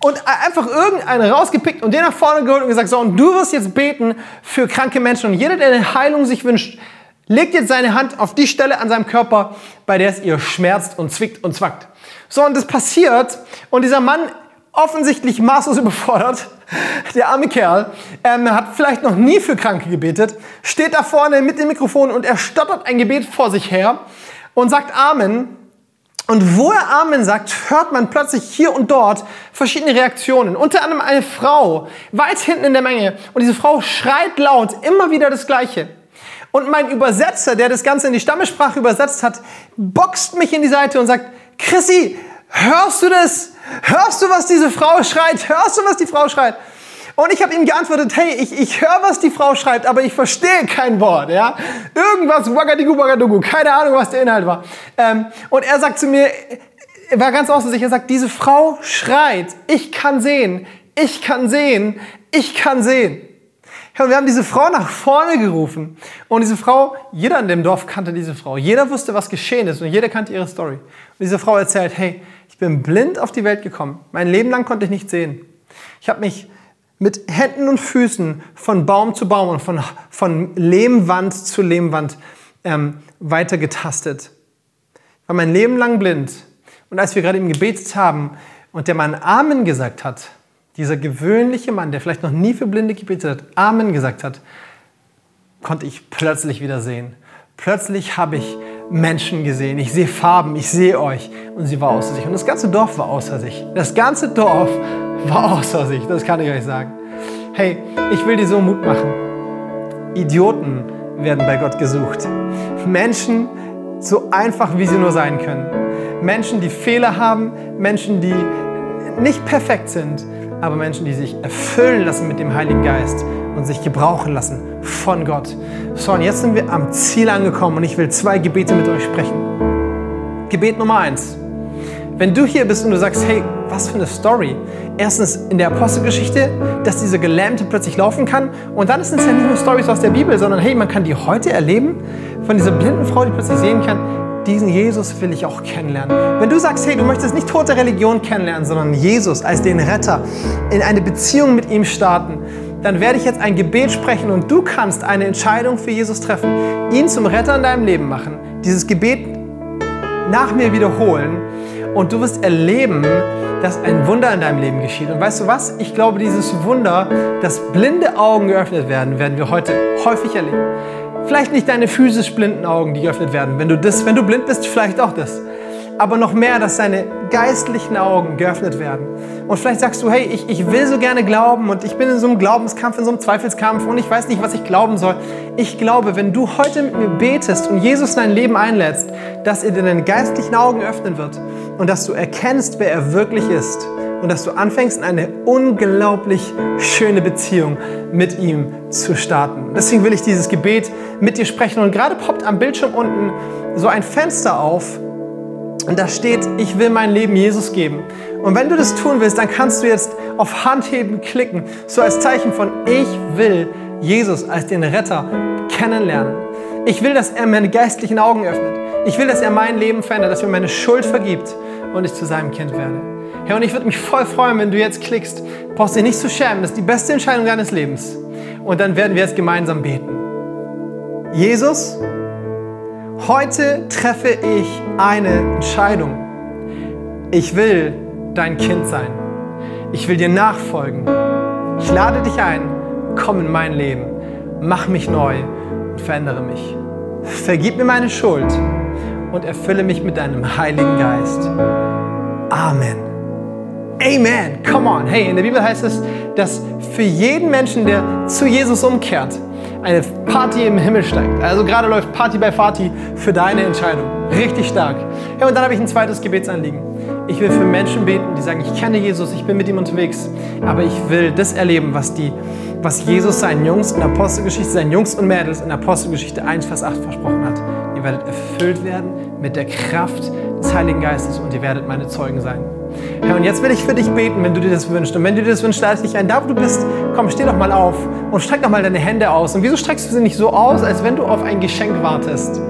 Und einfach irgendeinen rausgepickt und den nach vorne geholt und gesagt, so, und du wirst jetzt beten für kranke Menschen. Und jeder, der eine Heilung sich wünscht, legt jetzt seine Hand auf die Stelle an seinem Körper, bei der es ihr schmerzt und zwickt und zwackt. So, und das passiert und dieser Mann offensichtlich maßlos überfordert, der arme Kerl, ähm, hat vielleicht noch nie für Kranke gebetet, steht da vorne mit dem Mikrofon und er stottert ein Gebet vor sich her und sagt Amen. Und wo er Amen sagt, hört man plötzlich hier und dort verschiedene Reaktionen. Unter anderem eine Frau, weit hinten in der Menge. Und diese Frau schreit laut immer wieder das Gleiche. Und mein Übersetzer, der das Ganze in die Stammesprache übersetzt hat, boxt mich in die Seite und sagt, Chrissy, hörst du das? Hörst du, was diese Frau schreit? Hörst du, was die Frau schreit? Und ich habe ihm geantwortet, hey, ich, ich höre, was die Frau schreibt, aber ich verstehe kein Wort. Ja? Irgendwas, wagadigu, wagadugu, keine Ahnung, was der Inhalt war. Ähm, und er sagt zu mir, er war ganz außer sich, er sagt, diese Frau schreit, ich kann sehen, ich kann sehen, ich kann sehen. Und wir haben diese Frau nach vorne gerufen. Und diese Frau, jeder in dem Dorf kannte diese Frau. Jeder wusste, was geschehen ist und jeder kannte ihre Story. Und diese Frau erzählt, hey, ich bin blind auf die Welt gekommen. Mein Leben lang konnte ich nicht sehen. Ich habe mich mit Händen und Füßen von Baum zu Baum und von, von Lehmwand zu Lehmwand ähm, weitergetastet. Ich war mein Leben lang blind. Und als wir gerade ihm gebetet haben und der Mann Amen gesagt hat, dieser gewöhnliche Mann, der vielleicht noch nie für Blinde gebetet hat, Amen gesagt hat, konnte ich plötzlich wieder sehen. Plötzlich habe ich Menschen gesehen. Ich sehe Farben, ich sehe euch. Und sie war außer sich. Und das ganze Dorf war außer sich. Das ganze Dorf war außer sich. Das kann ich euch sagen. Hey, ich will dir so Mut machen. Idioten werden bei Gott gesucht. Menschen so einfach, wie sie nur sein können. Menschen, die Fehler haben, Menschen, die nicht perfekt sind, aber Menschen, die sich erfüllen lassen mit dem Heiligen Geist und sich gebrauchen lassen von Gott. So, und jetzt sind wir am Ziel angekommen und ich will zwei Gebete mit euch sprechen. Gebet Nummer eins. Wenn du hier bist und du sagst, hey, was für eine Story. Erstens in der Apostelgeschichte, dass dieser Gelähmte plötzlich laufen kann. Und dann sind es ja nicht nur Stories aus der Bibel, sondern hey, man kann die heute erleben. Von dieser blinden Frau, die plötzlich sehen kann, diesen Jesus will ich auch kennenlernen. Wenn du sagst, hey, du möchtest nicht tote Religion kennenlernen, sondern Jesus als den Retter, in eine Beziehung mit ihm starten, dann werde ich jetzt ein Gebet sprechen und du kannst eine Entscheidung für Jesus treffen, ihn zum Retter in deinem Leben machen, dieses Gebet nach mir wiederholen und du wirst erleben, dass ein Wunder in deinem Leben geschieht. Und weißt du was? Ich glaube, dieses Wunder, dass blinde Augen geöffnet werden, werden wir heute häufig erleben. Vielleicht nicht deine physisch blinden Augen, die geöffnet werden. Wenn du, das, wenn du blind bist, vielleicht auch das. Aber noch mehr, dass deine geistlichen Augen geöffnet werden. Und vielleicht sagst du, hey, ich, ich will so gerne glauben und ich bin in so einem Glaubenskampf, in so einem Zweifelskampf und ich weiß nicht, was ich glauben soll. Ich glaube, wenn du heute mit mir betest und Jesus in dein Leben einlädst, dass er dir deine geistlichen Augen öffnen wird und dass du erkennst, wer er wirklich ist und dass du anfängst, eine unglaublich schöne Beziehung mit ihm zu starten. Deswegen will ich dieses Gebet mit dir sprechen. Und gerade poppt am Bildschirm unten so ein Fenster auf. Und da steht, ich will mein Leben Jesus geben. Und wenn du das tun willst, dann kannst du jetzt auf Handheben klicken, so als Zeichen von, ich will Jesus als den Retter kennenlernen. Ich will, dass er meine geistlichen Augen öffnet. Ich will, dass er mein Leben verändert, dass er meine Schuld vergibt und ich zu seinem Kind werde. Herr, und ich würde mich voll freuen, wenn du jetzt klickst. Du brauchst dich nicht zu schämen. Das ist die beste Entscheidung deines Lebens. Und dann werden wir jetzt gemeinsam beten. Jesus, heute treffe ich eine Entscheidung. Ich will dein Kind sein. Ich will dir nachfolgen. Ich lade dich ein. Komm in mein Leben. Mach mich neu und verändere mich. Vergib mir meine Schuld und erfülle mich mit deinem Heiligen Geist. Amen. Amen. Come on. Hey, in der Bibel heißt es, dass für jeden Menschen, der zu Jesus umkehrt, eine Party im Himmel steigt. Also gerade läuft Party bei Party für deine Entscheidung. Richtig stark. Ja, und dann habe ich ein zweites Gebetsanliegen. Ich will für Menschen beten, die sagen, ich kenne Jesus, ich bin mit ihm unterwegs, aber ich will das erleben, was, die, was Jesus seinen Jungs in Apostelgeschichte, seinen Jungs und Mädels in Apostelgeschichte 1, Vers 8 versprochen hat. Ihr werdet erfüllt werden mit der Kraft des Heiligen Geistes und ihr werdet meine Zeugen sein. Herr, und jetzt will ich für dich beten, wenn du dir das wünschst. Und wenn du dir das wünschst, lade ich dich ein. Da, wo du bist, komm, steh doch mal auf und streck doch mal deine Hände aus. Und wieso streckst du sie nicht so aus, als wenn du auf ein Geschenk wartest?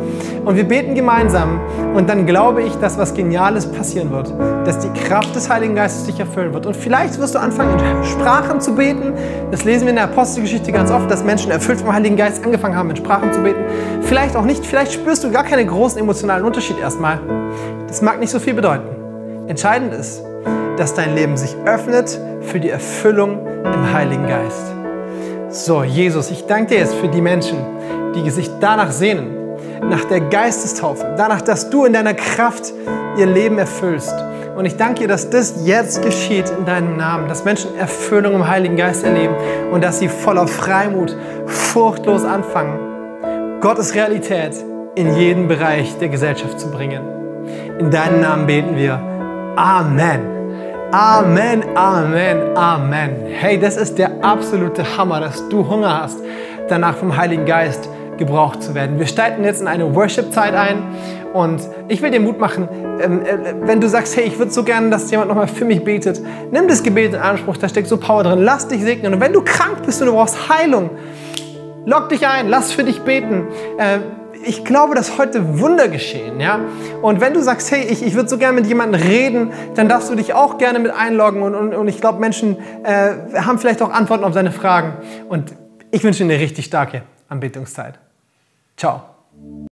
Und wir beten gemeinsam. Und dann glaube ich, dass was Geniales passieren wird. Dass die Kraft des Heiligen Geistes dich erfüllen wird. Und vielleicht wirst du anfangen, in Sprachen zu beten. Das lesen wir in der Apostelgeschichte ganz oft, dass Menschen erfüllt vom Heiligen Geist angefangen haben, in Sprachen zu beten. Vielleicht auch nicht. Vielleicht spürst du gar keinen großen emotionalen Unterschied erstmal. Das mag nicht so viel bedeuten. Entscheidend ist, dass dein Leben sich öffnet für die Erfüllung im Heiligen Geist. So, Jesus, ich danke dir jetzt für die Menschen, die sich danach sehnen, nach der Geistestaufe, danach, dass du in deiner Kraft ihr Leben erfüllst. Und ich danke dir, dass das jetzt geschieht in deinem Namen, dass Menschen Erfüllung im Heiligen Geist erleben und dass sie voller Freimut, furchtlos anfangen, Gottes Realität in jeden Bereich der Gesellschaft zu bringen. In deinem Namen beten wir. Amen. Amen, Amen, Amen. Hey, das ist der absolute Hammer, dass du Hunger hast, danach vom Heiligen Geist gebraucht zu werden. Wir steigen jetzt in eine Worship-Zeit ein und ich will dir Mut machen, ähm, äh, wenn du sagst, hey, ich würde so gerne, dass jemand nochmal für mich betet, nimm das Gebet in Anspruch, da steckt so Power drin, lass dich segnen. Und wenn du krank bist und du brauchst Heilung, log dich ein, lass für dich beten. Ich glaube, dass heute Wunder geschehen, ja. Und wenn du sagst, hey, ich, ich würde so gerne mit jemandem reden, dann darfst du dich auch gerne mit einloggen. Und, und, und ich glaube, Menschen äh, haben vielleicht auch Antworten auf deine Fragen. Und ich wünsche dir eine richtig starke Anbetungszeit. Ciao.